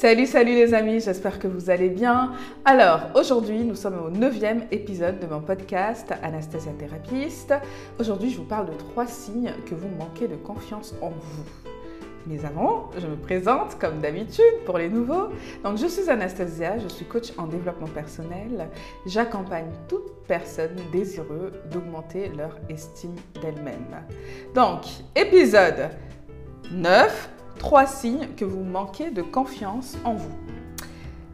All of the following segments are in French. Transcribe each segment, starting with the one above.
Salut, salut les amis, j'espère que vous allez bien. Alors, aujourd'hui, nous sommes au neuvième épisode de mon podcast Anastasia Thérapeute. Aujourd'hui, je vous parle de trois signes que vous manquez de confiance en vous. Mais avant, je me présente comme d'habitude pour les nouveaux. Donc, je suis Anastasia, je suis coach en développement personnel. J'accompagne toute personne désireuse d'augmenter leur estime d'elle-même. Donc, épisode 9 trois signes que vous manquez de confiance en vous.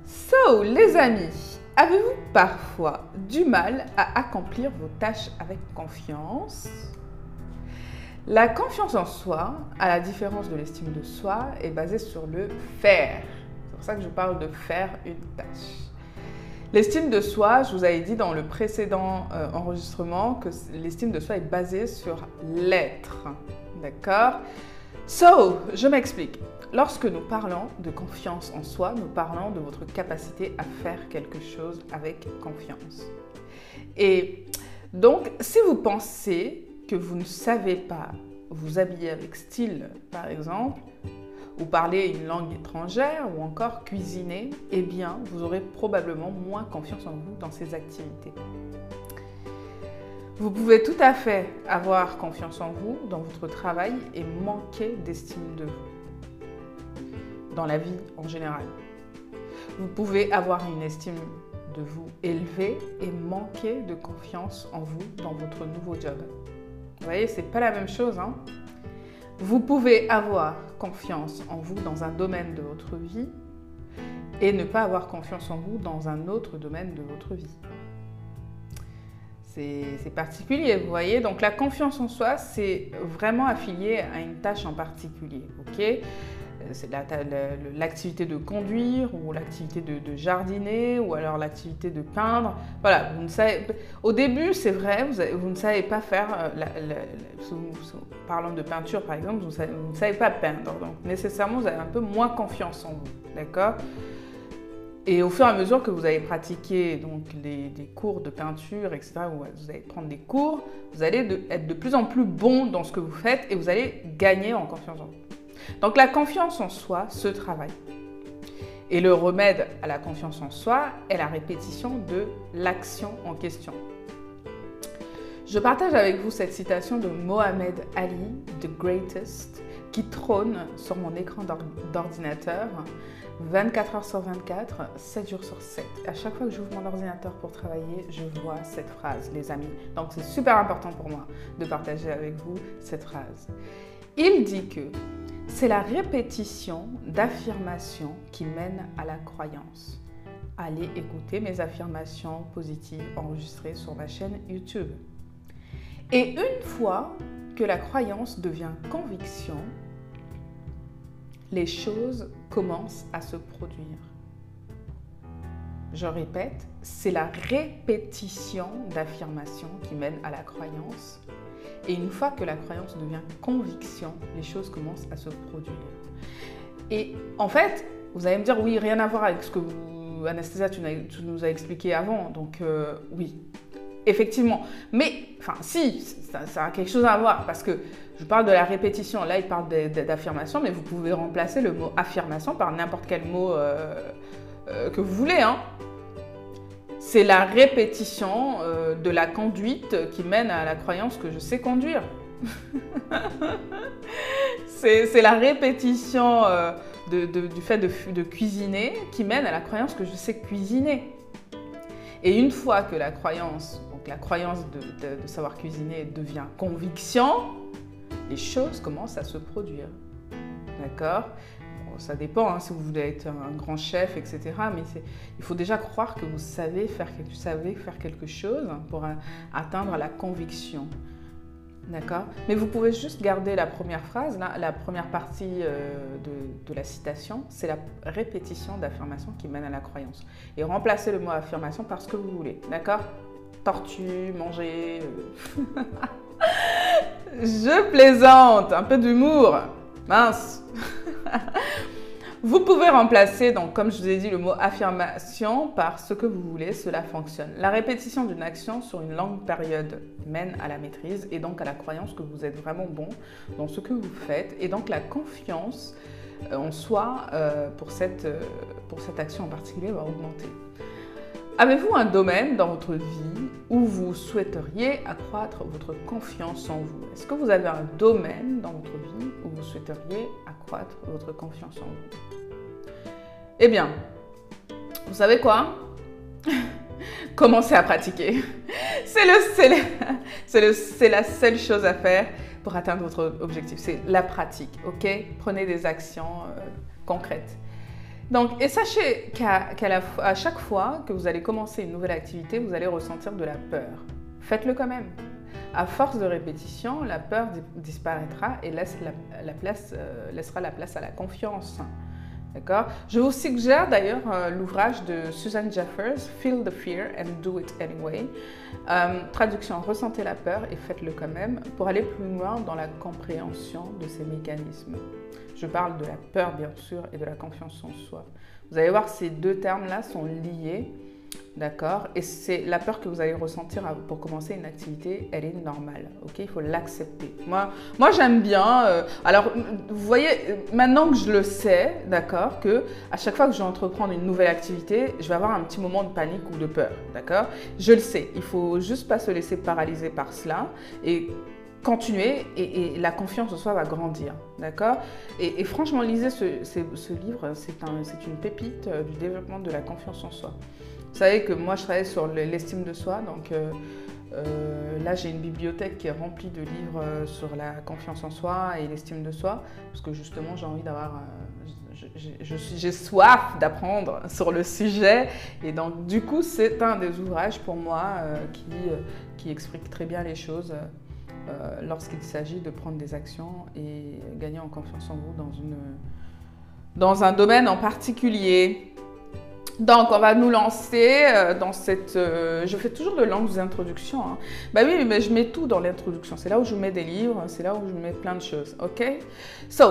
So, les amis, avez-vous parfois du mal à accomplir vos tâches avec confiance? La confiance en soi, à la différence de l'estime de soi, est basée sur le faire. C'est pour ça que je parle de faire une tâche. L'estime de soi, je vous avais dit dans le précédent euh, enregistrement que l'estime de soi est basée sur l'être. D'accord? So, je m'explique. Lorsque nous parlons de confiance en soi, nous parlons de votre capacité à faire quelque chose avec confiance. Et donc, si vous pensez que vous ne savez pas vous habiller avec style, par exemple, ou parler une langue étrangère, ou encore cuisiner, eh bien, vous aurez probablement moins confiance en vous dans ces activités. Vous pouvez tout à fait avoir confiance en vous dans votre travail et manquer d'estime de vous dans la vie en général. Vous pouvez avoir une estime de vous élevée et manquer de confiance en vous dans votre nouveau job. Vous voyez, c'est pas la même chose. Hein vous pouvez avoir confiance en vous dans un domaine de votre vie et ne pas avoir confiance en vous dans un autre domaine de votre vie c'est particulier, vous voyez. Donc la confiance en soi, c'est vraiment affilié à une tâche en particulier, ok? Euh, C'est l'activité de conduire ou l'activité de, jardiner ou alors l'activité de peindre. Voilà, vous ne savez, au début, c'est vrai, vous, ne savez pas faire, euh, parlant de peinture par exemple, vous, vous ne savez pas peindre. Donc nécessairement, vous avez un peu moins confiance en vous, d'accord? Et au fur et à mesure que vous allez pratiquer donc, les, cours de peinture, etc., vous allez prendre des cours, vous allez être de plus en plus bon dans ce que vous faites et vous allez gagner en confiance en vous. Donc la confiance en soi se travaille. Et le remède à la confiance en soi est la répétition de l'action en question. Je partage avec vous cette citation de Mohamed Ali, The Greatest, qui trône sur mon écran d'ordinateur 24 heures sur 24, 7 jours sur 7. À chaque fois que j'ouvre mon ordinateur pour travailler, je vois cette phrase, les amis. Donc c'est super important pour moi de partager avec vous cette phrase. Il dit que c'est la répétition d'affirmations qui mène à la croyance. Allez écouter mes affirmations positives enregistrées sur ma chaîne YouTube. Et une fois que la croyance devient conviction, les choses commencent à se produire. Je répète, c'est la répétition d'affirmations qui mène à la croyance. Et une fois que la croyance devient conviction, les choses commencent à se produire. Et en fait, vous allez me dire, oui, rien à voir avec ce que Anastasia, tu, nous as expliqué avant. Donc euh, oui, effectivement. Mais, enfin, si, ça, a quelque chose à voir parce que je parle de la répétition. Là, il parle d'affirmation, mais vous pouvez remplacer le mot affirmation par n'importe quel mot euh, euh, que vous voulez. Hein. C'est la répétition euh, de la conduite qui mène à la croyance que je sais conduire. c'est la répétition du fait de cuisiner qui mène à la croyance que je sais cuisiner. Et une fois que la croyance la croyance de, savoir cuisiner devient conviction, les choses commencent à se produire. D'accord? Ça dépend hein, si vous voulez être un grand chef, etc. Mais il faut déjà croire que vous savez faire, vous savez faire quelque chose pour atteindre la conviction. D'accord? Mais vous pouvez juste garder la première phrase, la première partie euh, de, de, la citation, c'est la répétition d'affirmation qui mène à la croyance. Et remplacez le mot affirmation par ce que vous voulez. D'accord? Tortue, manger. Euh. Je plaisante, un peu d'humour. Mince. Vous pouvez remplacer, donc, comme je vous ai dit, le mot affirmation par ce que vous voulez, cela fonctionne. La répétition d'une action sur une longue période mène à la maîtrise et donc à la croyance que vous êtes vraiment bon dans ce que vous faites et donc la confiance en soi pour, cette, pour cette action en particulier va augmenter. Avez-vous un domaine dans votre vie où vous souhaiteriez accroître votre confiance en vous? Est-ce que vous avez un domaine dans votre vie où vous souhaiteriez accroître votre confiance en vous? Eh bien, vous savez quoi? Commencez à pratiquer. C'est la seule chose à faire pour atteindre votre objectif. C'est la pratique, ok? Prenez des actions euh, concrètes. Donc, et sachez qu'à chaque fois que vous allez commencer une nouvelle activité, vous allez ressentir de la peur. Faites-le quand même. À force de répétition, la peur disparaîtra et euh, laissera la place à la confiance. Je vous suggère d'ailleurs euh, l'ouvrage de Susan Jeffers, Feel the Fear and Do It Anyway. Euh, traduction, ressentez la peur et faites-le quand même pour aller plus loin dans la compréhension de ces mécanismes. Je parle de la peur bien sûr et de la confiance en soi. Vous allez voir, ces deux termes-là sont liés D'accord Et c'est la peur que vous allez ressentir pour commencer une activité, elle est normale. Ok Il faut l'accepter. Moi, moi j'aime bien. Euh, alors, vous voyez, maintenant que je le sais, d'accord, que à chaque fois que je vais entreprendre une nouvelle activité, je vais avoir un petit moment de panique ou de peur. D'accord Je le sais. Il faut juste pas se laisser paralyser par cela et continuer et, la confiance en soi va grandir. D'accord et, franchement, lisez ce, livre, c'est un, une pépite euh, du développement de la confiance en soi. Vous savez que moi, je travaille sur l'estime de soi, donc euh, euh, là, j'ai une bibliothèque qui est remplie de livres euh, sur la confiance en soi et l'estime de soi, parce que justement, j'ai envie d'avoir... j'ai soif d'apprendre sur le sujet, et donc du coup, c'est un des ouvrages pour moi qui, qui explique très bien les choses lorsqu'il s'agit de prendre des actions et gagner en confiance en vous dans, une, dans un domaine en particulier. Donc, on va nous lancer euh, dans cette... Euh, je fais toujours de longues introductions. Hein. Bah oui, mais je mets tout dans l'introduction. C'est là où je mets des livres, c'est là où je mets plein de choses. OK? So,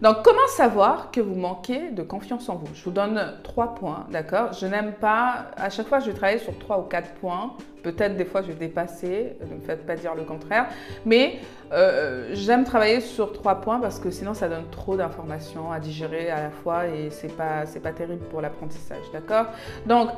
donc, comment savoir que vous manquez de confiance en vous? Je vous donne trois points, d'accord? Je n'aime pas... À chaque fois, je vais travailler sur trois ou quatre points Peut-être des fois je vais dépasser, ne me faites pas dire le contraire. Mais euh, j'aime travailler sur trois points parce que sinon ça donne trop d'informations à digérer à la fois et c'est pas, pas terrible pour l'apprentissage. D'accord? Donc,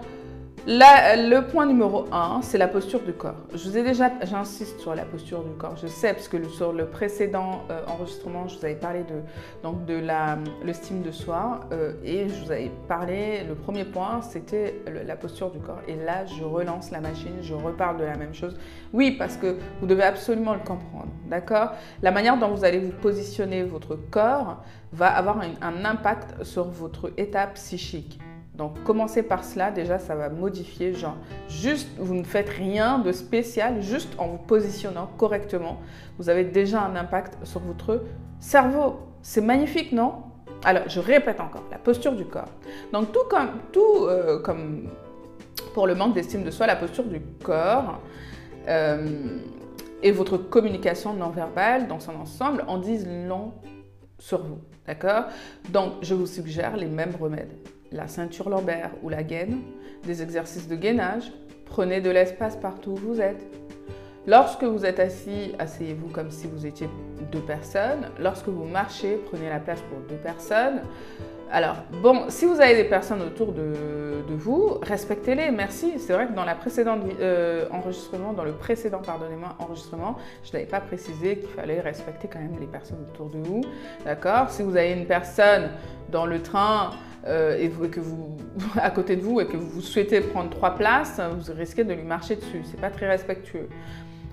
le point numéro un, c'est la posture du corps. Je vous ai déjà, j'insiste sur la posture du corps. Je sais parce que sur le précédent euh, enregistrement, je vous avais parlé de donc de la l'estime de soi euh, et je vous avais parlé. Le premier point, c'était la posture du corps. Et là, je relance la machine, je reparle de la même chose. Oui, parce que vous devez absolument le comprendre, d'accord? La manière dont vous allez vous positionner votre corps va avoir un impact sur votre état psychique. Donc commencez par cela, déjà ça va modifier, genre juste vous ne faites rien de spécial, juste en vous positionnant correctement, vous avez déjà un impact sur votre cerveau. C'est magnifique, non? Alors je répète encore, la posture du corps. Donc tout comme, euh, pour le manque d'estime de soi, la posture du corps euh, et votre communication non verbale dans son ensemble en disent long sur vous. D'accord? Donc je vous suggère les mêmes remèdes la ceinture lombaire ou la gaine, des exercices de gainage, prenez de l'espace partout où vous êtes. Lorsque vous êtes assis, asseyez-vous comme si vous étiez deux personnes. Lorsque vous marchez, prenez la place pour deux personnes. Alors, bon, si vous avez des personnes autour de, vous, respectez-les, merci. C'est vrai que dans euh, enregistrement, le précédent, pardonnez-moi, enregistrement, je n'avais pas précisé qu'il fallait respecter quand même les personnes autour de vous, d'accord? Si vous avez une personne dans le train euh, et, que vous, à côté de vous et que vous souhaitez prendre trois places, vous risquez de lui marcher dessus. C'est pas très respectueux.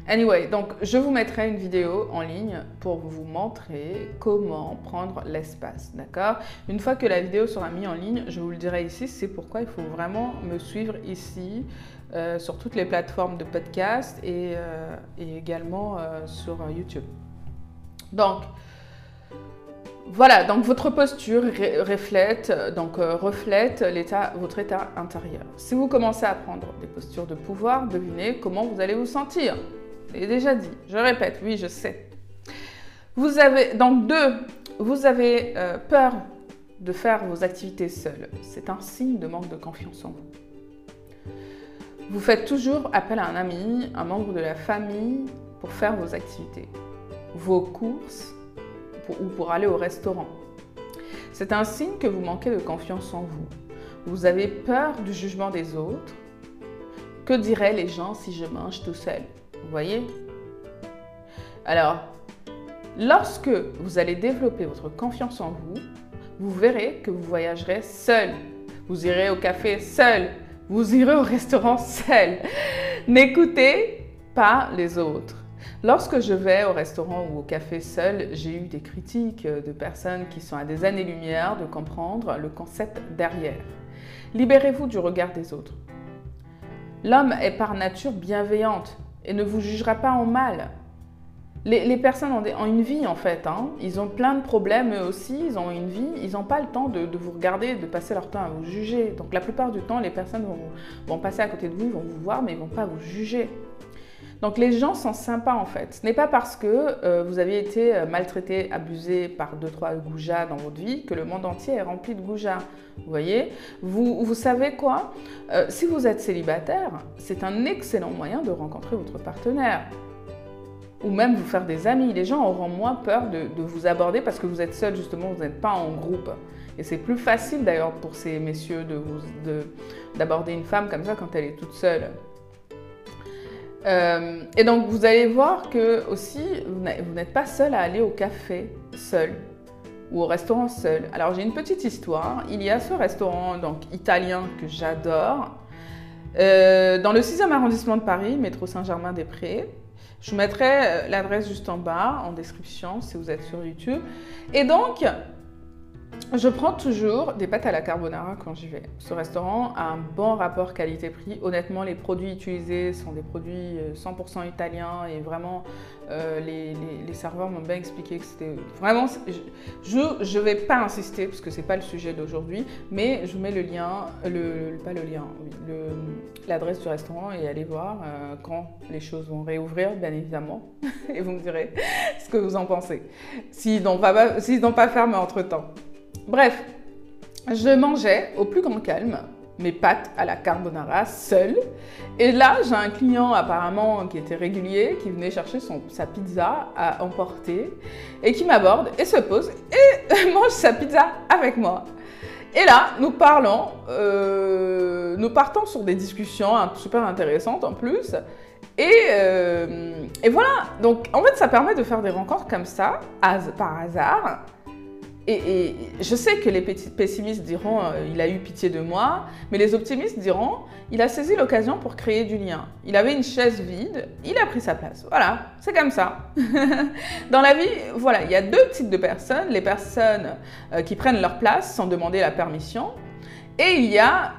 Anyway, donc je vous mettrai une vidéo en ligne pour vous montrer comment prendre l'espace, d'accord? Une fois que la vidéo sera mise en ligne, je vous le dirai ici, c'est pourquoi il faut vraiment me suivre ici euh, sur toutes les plateformes de podcast et, euh, également sur YouTube. Donc, voilà, donc votre posture reflète, donc, reflète l'état, votre état intérieur. Si vous commencez à prendre des postures de pouvoir, devinez comment vous allez vous sentir l'ai déjà dit, je répète, oui, je sais. Vous avez, donc deux, vous avez euh, peur de faire vos activités seules. C'est un signe de manque de confiance en vous. Vous faites toujours appel à un ami, un membre de la famille pour faire vos activités, vos courses ou pour aller au restaurant. C'est un signe que vous manquez de confiance en vous. Vous avez peur du jugement des autres. Que diraient les gens si je mange tout seul? Vous voyez? Alors, lorsque vous allez développer votre confiance en vous, vous verrez que vous voyagerez seul. Vous irez au café seul. Vous irez au restaurant seul. N'écoutez pas les autres. Lorsque je vais au restaurant ou au café seul, j'ai eu des critiques de personnes qui sont à des années-lumière de comprendre le concept derrière. Libérez-vous du regard des autres. L'homme est par nature bienveillante et ne vous jugera pas en mal. Les, personnes ont, une vie en fait, hein. ils ont plein de problèmes eux aussi, ils ont une vie, ils n'ont pas le temps de, vous regarder, de passer leur temps à vous juger. Donc la plupart du temps, les personnes vont, vont passer à côté de vous, vont vous voir, mais ils ne vont pas vous juger. Donc les gens sont sympas en fait. Ce n'est pas parce que euh, vous avez été euh, maltraité, abusé par deux trois goujats dans votre vie que le monde entier est rempli de goujats. Vous voyez? Vous, savez quoi? Euh, Si vous êtes célibataire, c'est un excellent moyen de rencontrer votre partenaire. Ou même vous faire des amis. Les gens auront moins peur de, vous aborder parce que vous êtes seul, justement, vous n'êtes pas en groupe. Et c'est plus facile d'ailleurs pour ces messieurs d'aborder une femme comme ça quand elle est toute seule. Euh, et donc vous allez voir que aussi vous n'êtes pas seul à aller au café seul ou au restaurant seul. Alors j'ai une petite histoire. Il y a ce restaurant donc italien que j'adore euh, dans le 6e arrondissement de Paris, métro Saint-Germain-des-Prés. Je vous mettrai euh, l'adresse juste en bas en description si vous êtes sur YouTube. Et donc je prends toujours des pâtes à la carbonara quand j'y vais. Ce restaurant a un bon rapport qualité-prix. Honnêtement, les produits utilisés sont des produits 100% euh, italiens et vraiment, euh, les, serveurs m'ont bien expliqué que c'était vraiment. Je ne vais pas insister parce que ce n'est pas le sujet d'aujourd'hui, mais je vous mets le lien, le, pas le lien, l'adresse du restaurant et allez voir euh, quand les choses vont réouvrir, bien évidemment. et vous me direz ce que vous en pensez. S'ils n'ont pas, pas fermé entre temps. Bref, je mangeais au plus grand calme mes pâtes à la carbonara seule. Et là, j'ai un client apparemment qui était régulier, qui venait chercher sa pizza à emporter et qui m'aborde et se pose et mange sa pizza avec moi. Et là, nous parlons, euh, nous partons sur des discussions super intéressantes en plus. Et, euh, et, voilà, donc en fait, ça permet de faire des rencontres comme ça, par hasard, et, je sais que les pessimistes diront euh, il a eu pitié de moi, mais les optimistes diront il a saisi l'occasion pour créer du lien. Il avait une chaise vide, il a pris sa place. Voilà, c'est comme ça. Dans la vie, voilà, il y a deux types de personnes les personnes euh, qui prennent leur place sans demander la permission, et il y a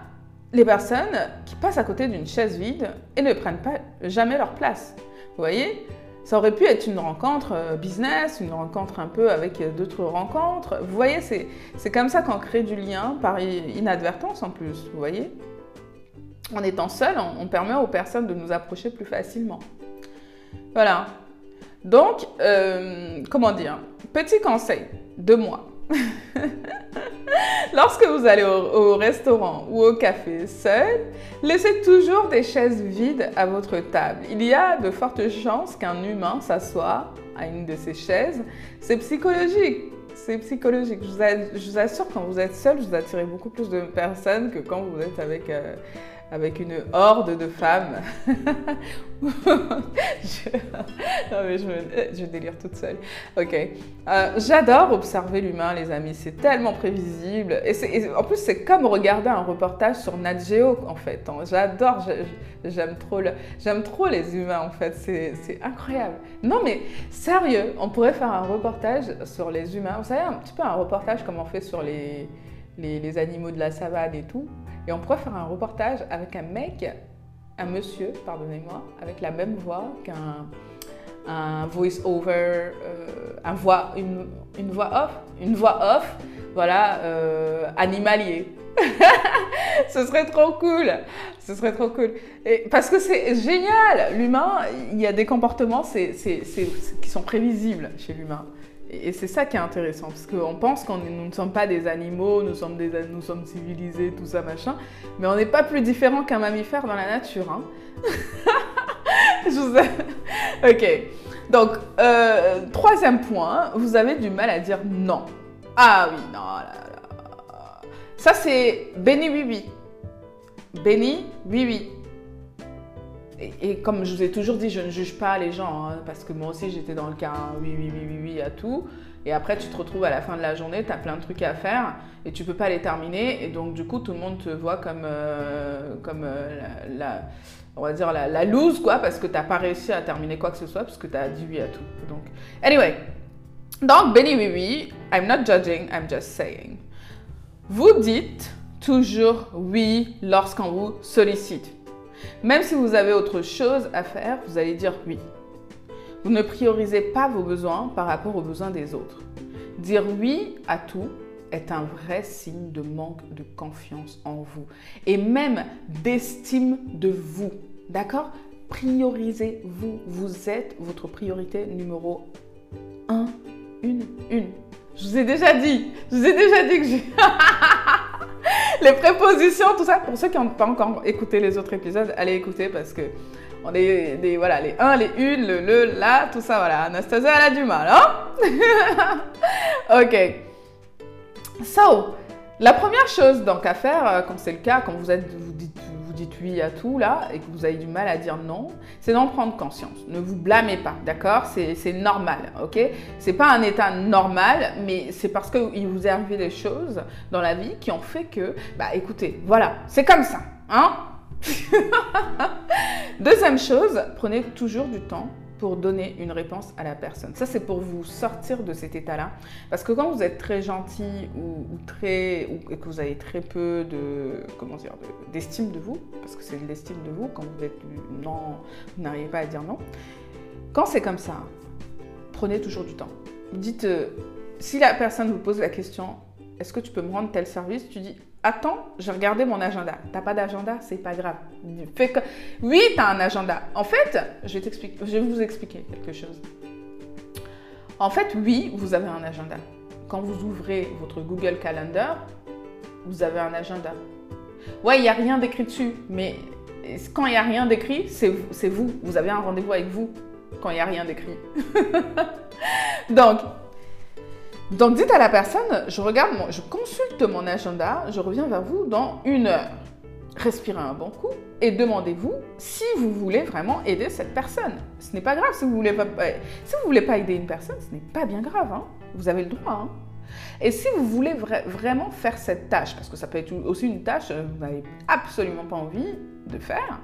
les personnes qui passent à côté d'une chaise vide et ne prennent pas jamais leur place. Vous voyez? Ça aurait pu être une rencontre euh, business, une rencontre un peu avec euh, d'autres rencontres. Vous voyez, c'est comme ça qu'on crée du lien par inadvertance en plus, vous voyez En étant seul, on, permet aux personnes de nous approcher plus facilement. Voilà. Donc, euh, comment dire? Petit conseil de moi. Lorsque vous allez au, restaurant ou au café seul, laissez toujours des chaises vides à votre table. Il y a de fortes chances qu'un humain s'assoie à une de ces chaises. C'est psychologique. C'est psychologique. Je vous, assure, quand vous êtes seul, vous attirez beaucoup plus de personnes que quand vous êtes avec... Euh, avec une horde de femmes. Non mais je, délire toute seule. Ok. Euh, j'adore observer l'humain, les amis. C'est tellement prévisible. Et, en plus, c'est comme regarder un reportage sur Nat Geo, en fait. Hein. J'adore. J'aime trop, j'aime trop les humains, en fait. C'est incroyable. Non mais sérieux, on pourrait faire un reportage sur les humains. Vous savez, un petit peu un reportage comme on fait sur les animaux de la savane et tout. Et on pourrait faire un reportage avec un mec, un monsieur, pardonnez-moi, avec la même voix qu'un un voice-over, euh, un une, voix off, une voix off, voilà, euh, animalier. Ce serait trop cool. Ce serait trop cool. Parce que c'est génial. L'humain, il y a des comportements qui sont prévisibles chez l'humain. Et c'est ça qui est intéressant, parce qu'on pense que nous ne sommes pas des animaux, nous sommes, des, nous sommes civilisés, tout ça, machin, mais on n'est pas plus différent qu'un mammifère dans la nature. Hein. Je vous Ok. Donc, euh, troisième point, vous avez du mal à dire non. Ah oui, non, là, là. Ça, c'est béni, oui, oui. Béni, oui, oui. Et, comme je vous ai toujours dit, je ne juge pas les gens, hein, parce que moi aussi, j'étais dans le cas hein, oui, oui, oui, oui, oui à tout. Et après, tu te retrouves à la fin de la journée, tu as plein de trucs à faire et tu peux pas les terminer. Et donc, du coup, tout le monde te voit comme, euh, comme euh, la, la- on va dire la, loose, quoi, parce que tu pas réussi à terminer quoi que ce soit, parce que tu as dit oui à tout. Donc, anyway. Donc, béni oui, oui, I'm not judging, I'm just saying. Vous dites toujours oui lorsqu'on vous sollicite. Même si vous avez autre chose à faire, vous allez dire oui. Vous ne priorisez pas vos besoins par rapport aux besoins des autres. Dire oui à tout est un vrai signe de manque de confiance en vous et même d'estime de vous. D'accord? Priorisez-vous. Vous êtes votre priorité numéro un, une, une. Je vous ai déjà dit, je vous ai déjà dit que j'ai... les prépositions, tout ça. Pour ceux qui n'ont pas encore écouté les autres épisodes, allez écouter parce que on est des, voilà, les un, les une, le, le, la, tout ça, voilà. Anastasia, elle a du mal, hein? Ok. So, la première chose donc à faire, euh, quand c'est le cas, quand vous, êtes, dites, oui à tout là et que vous avez du mal à dire non, c'est d'en prendre conscience. Ne vous blâmez pas, d'accord? C'est normal, ok? C'est pas un état normal, mais c'est parce qu'il vous est arrivé des choses dans la vie qui ont fait que, bah écoutez, voilà, c'est comme ça, hein? Deuxième chose, prenez toujours du temps pour donner une réponse à la personne. Ça, c'est pour vous sortir de cet état-là. Parce que quand vous êtes très gentil ou, très, ou, et que vous avez très peu de, comment dire, de- d'estime de, vous, parce que c'est de l'estime de vous, quand vous êtes non, vous n'arrivez pas à dire non. Quand c'est comme ça, prenez toujours du temps. Dites, euh, si la personne vous pose la question, est-ce que tu peux me rendre tel service? Tu dis, attends, j'ai regardé mon agenda. T'as pas d'agenda C'est pas grave. Fais que... Oui, tu as un agenda. En fait, je vais, je vais vous expliquer quelque chose. En fait, oui, vous avez un agenda. Quand vous ouvrez votre Google Calendar, vous avez un agenda. Ouais, il n'y a rien d'écrit dessus, mais quand il n'y a rien d'écrit, c'est vous. Vous avez un rendez-vous avec vous quand il n'y a rien d'écrit. Donc, donc dites à la personne, je regarde, je consulte mon agenda, je reviens vers vous dans une heure. Respirez un bon coup et demandez-vous si vous voulez vraiment aider cette personne. Ce n'est pas grave si vous voulez pas, euh, si voulez pas aider une personne, ce n'est pas bien grave. hein. Vous avez le droit. hein. Et si vous voulez vra- vraiment faire cette tâche, parce que ça peut être aussi une tâche que vous n'avez absolument pas envie de faire,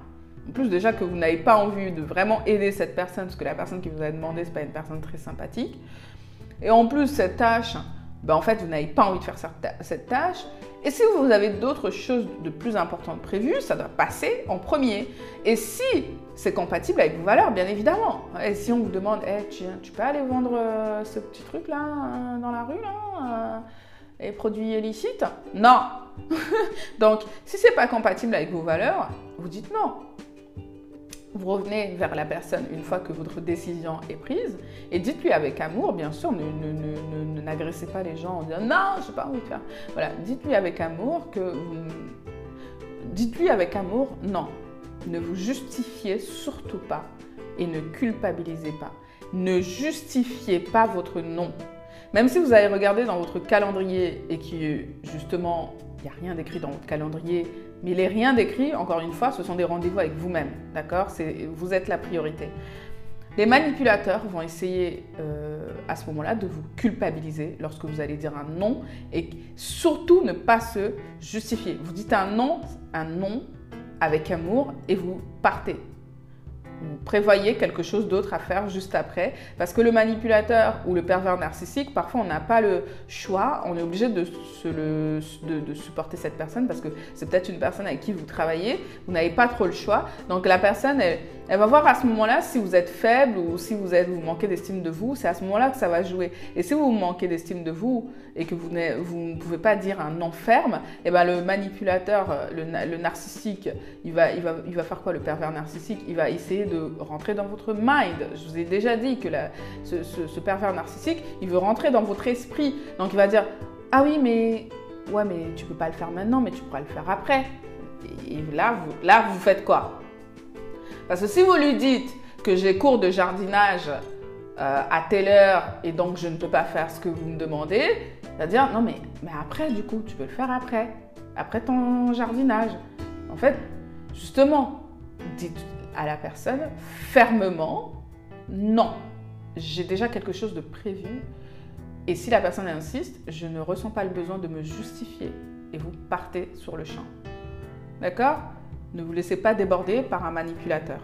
en plus déjà que vous n'avez pas envie de vraiment aider cette personne, parce que la personne qui vous a demandé, c'est pas une personne très sympathique, et en plus, cette tâche, ben, en fait, vous n'avez pas envie de faire cette tâche. Et si vous avez d'autres choses de plus importantes prévues, ça doit passer en premier. Et si c'est compatible avec vos valeurs, bien évidemment. Et si on vous demande, Eh, tu, tu peux aller vendre euh, ce petit truc-là euh, dans la rue, là euh, et produits illicites? Non Donc, si c'est pas compatible avec vos valeurs, vous dites non. Vous revenez vers la personne une fois que votre décision est prise et dites-lui avec amour, bien sûr, ne, n'agressez pas les gens en disant non, j'ai pas envie de faire. Voilà, dites-lui avec amour que vous... Dites-lui avec amour non. Ne vous justifiez surtout pas et ne culpabilisez pas. Ne justifiez pas votre non. Même si vous avez regardé dans votre calendrier et qui justement il n'y a rien d'écrit dans votre calendrier, mais les rien d'écrit, encore une fois, ce sont des rendez-vous avec vous-même, d'accord? Vous êtes la priorité. Les manipulateurs vont essayer euh, à ce moment-là de vous culpabiliser lorsque vous allez dire un non et surtout ne pas se justifier. Vous dites un non, un non avec amour et vous partez. Prévoyez quelque chose d'autre à faire juste après. Parce que le manipulateur ou le pervers narcissique, parfois on n'a pas le choix, on est obligé de, de- supporter cette personne parce que c'est peut-être une personne avec qui vous travaillez, vous n'avez pas trop le choix. Donc la personne, elle, va voir à ce moment-là si vous êtes faible ou si vous, êtes, vous manquez d'estime de vous, c'est à ce moment-là que ça va jouer. Et si vous manquez d'estime de vous et que vous, vous ne pouvez pas dire un non ferme, et ben le manipulateur, le, le narcissique, il va, il, va, il va faire quoi le pervers narcissique? Il va essayer de rentrer dans votre mind. Je vous ai déjà dit que ce pervers narcissique, il veut rentrer dans votre esprit. Donc il va dire Ah oui, mais ouais, mais tu peux pas le faire maintenant, mais tu pourras le faire après. Et là, vous, là, vous faites quoi? Parce que si vous lui dites que j'ai cours de jardinage euh, à telle heure et donc je ne peux pas faire ce que vous me demandez, c'est-à-dire non mais, mais après du coup tu peux le faire après, après ton jardinage. En fait, justement, dites à la personne fermement non, j'ai déjà quelque chose de prévu et si la personne insiste, je ne ressens pas le besoin de me justifier et vous partez sur le champ. D'accord? Ne vous laissez pas déborder par un manipulateur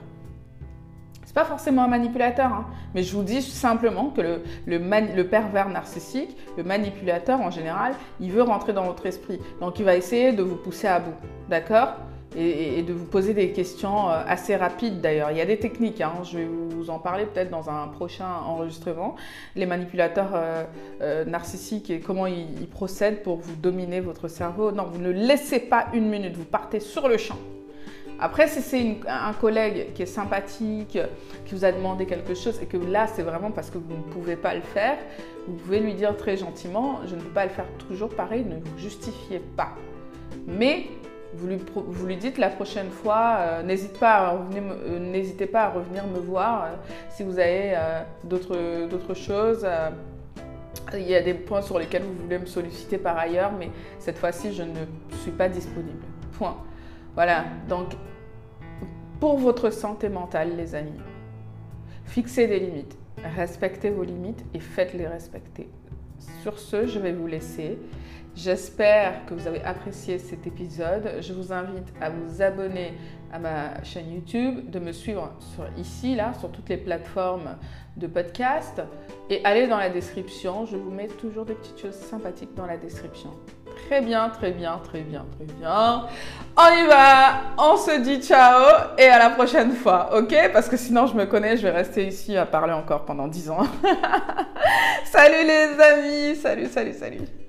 pas forcément un manipulateur, hein. mais je vous dis simplement que le, le, pervers narcissique, le manipulateur en général, il veut rentrer dans votre esprit. Donc il va essayer de vous pousser à bout, d'accord? Et, de vous poser des questions euh, assez rapides d'ailleurs. Il y a des techniques, hein. je vais vous en parler peut-être dans un prochain enregistrement. Les manipulateurs euh, euh, narcissiques et comment ils, ils procèdent pour vous dominer votre cerveau. Non, vous ne laissez pas une minute, vous partez sur le champ. Après, si c'est un collègue qui est sympathique, qui vous a demandé quelque chose et que là, c'est vraiment parce que vous ne pouvez pas le faire, vous pouvez lui dire très gentiment, je ne peux pas le faire toujours pareil, ne vous justifiez pas. Mais vous lui, dites la prochaine fois, euh, n'hésitez pas, euh, pas, à revenir me voir euh, si vous avez d'autres choses. il y a des points sur lesquels vous voulez me solliciter par ailleurs, mais cette fois-ci, je ne suis pas disponible. Point. Voilà, donc pour votre santé mentale, les amis, fixez des limites, respectez vos limites et faites-les respecter. Sur ce, je vais vous laisser. J'espère que vous avez apprécié cet épisode. Je vous invite à vous abonner à ma chaîne YouTube, de me suivre ici, là, sur toutes les plateformes de podcast et allez dans la description. Je vous mets toujours des petites choses sympathiques dans la description. Très bien, très bien, très bien, très bien. On y va, on se dit ciao et à la prochaine fois, ok? Parce que sinon je me connais, je vais rester ici à parler encore pendant 10 ans. salut les amis, salut, salut, salut.